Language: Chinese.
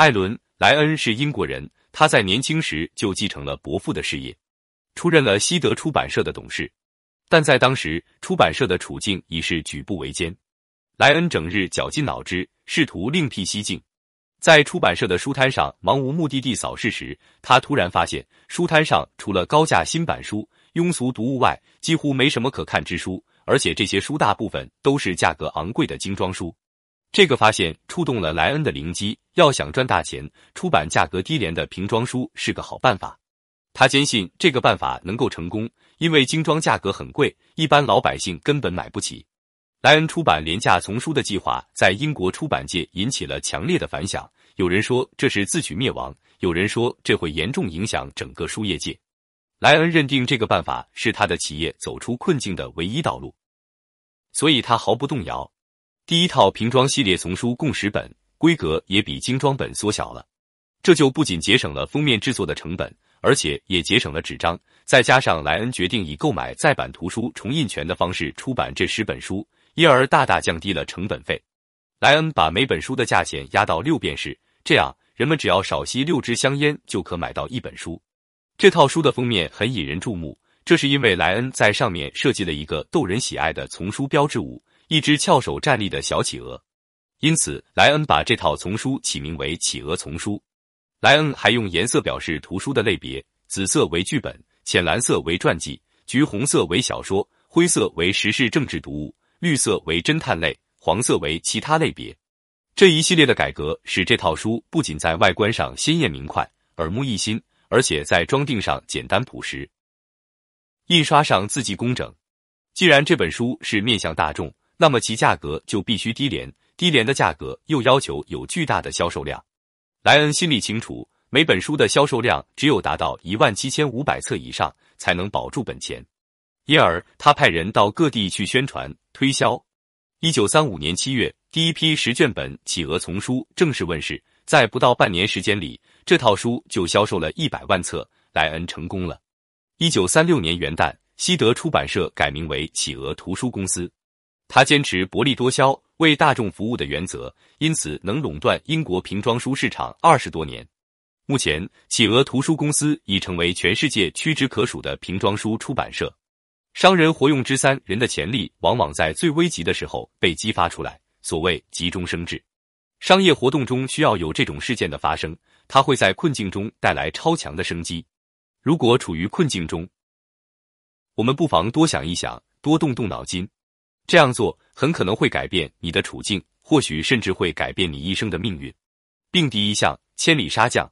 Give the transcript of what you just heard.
艾伦·莱恩是英国人，他在年轻时就继承了伯父的事业，出任了西德出版社的董事。但在当时，出版社的处境已是举步维艰。莱恩整日绞尽脑汁，试图另辟蹊径。在出版社的书摊上漫无目的地扫视时，他突然发现，书摊上除了高价新版书、庸俗读物外，几乎没什么可看之书，而且这些书大部分都是价格昂贵的精装书。这个发现触动了莱恩的灵机，要想赚大钱，出版价格低廉的瓶装书是个好办法。他坚信这个办法能够成功，因为精装价格很贵，一般老百姓根本买不起。莱恩出版廉价丛书的计划在英国出版界引起了强烈的反响，有人说这是自取灭亡，有人说这会严重影响整个书业界。莱恩认定这个办法是他的企业走出困境的唯一道路，所以他毫不动摇。第一套瓶装系列丛书共十本，规格也比精装本缩小了，这就不仅节省了封面制作的成本。而且也节省了纸张，再加上莱恩决定以购买再版图书重印权的方式出版这十本书，因而大大降低了成本费。莱恩把每本书的价钱压到六便士，这样人们只要少吸六支香烟就可买到一本书。这套书的封面很引人注目，这是因为莱恩在上面设计了一个逗人喜爱的丛书标志物——一只翘首站立的小企鹅，因此莱恩把这套丛书起名为《企鹅丛书》。莱恩还用颜色表示图书的类别：紫色为剧本，浅蓝色为传记，橘红色为小说，灰色为时事政治读物，绿色为侦探类，黄色为其他类别。这一系列的改革使这套书不仅在外观上鲜艳明快、耳目一新，而且在装订上简单朴实，印刷上字迹工整。既然这本书是面向大众，那么其价格就必须低廉。低廉的价格又要求有巨大的销售量。莱恩心里清楚，每本书的销售量只有达到一万七千五百册以上，才能保住本钱。因而，他派人到各地去宣传推销。一九三五年七月，第一批十卷本《企鹅丛书》正式问世，在不到半年时间里，这套书就销售了一百万册。莱恩成功了。一九三六年元旦，西德出版社改名为企鹅图书公司。他坚持薄利多销。为大众服务的原则，因此能垄断英国瓶装书市场二十多年。目前，企鹅图书公司已成为全世界屈指可数的瓶装书出版社。商人活用之三人的潜力，往往在最危急的时候被激发出来。所谓急中生智，商业活动中需要有这种事件的发生，它会在困境中带来超强的生机。如果处于困境中，我们不妨多想一想，多动动脑筋。这样做很可能会改变你的处境，或许甚至会改变你一生的命运。并敌一向，千里杀将。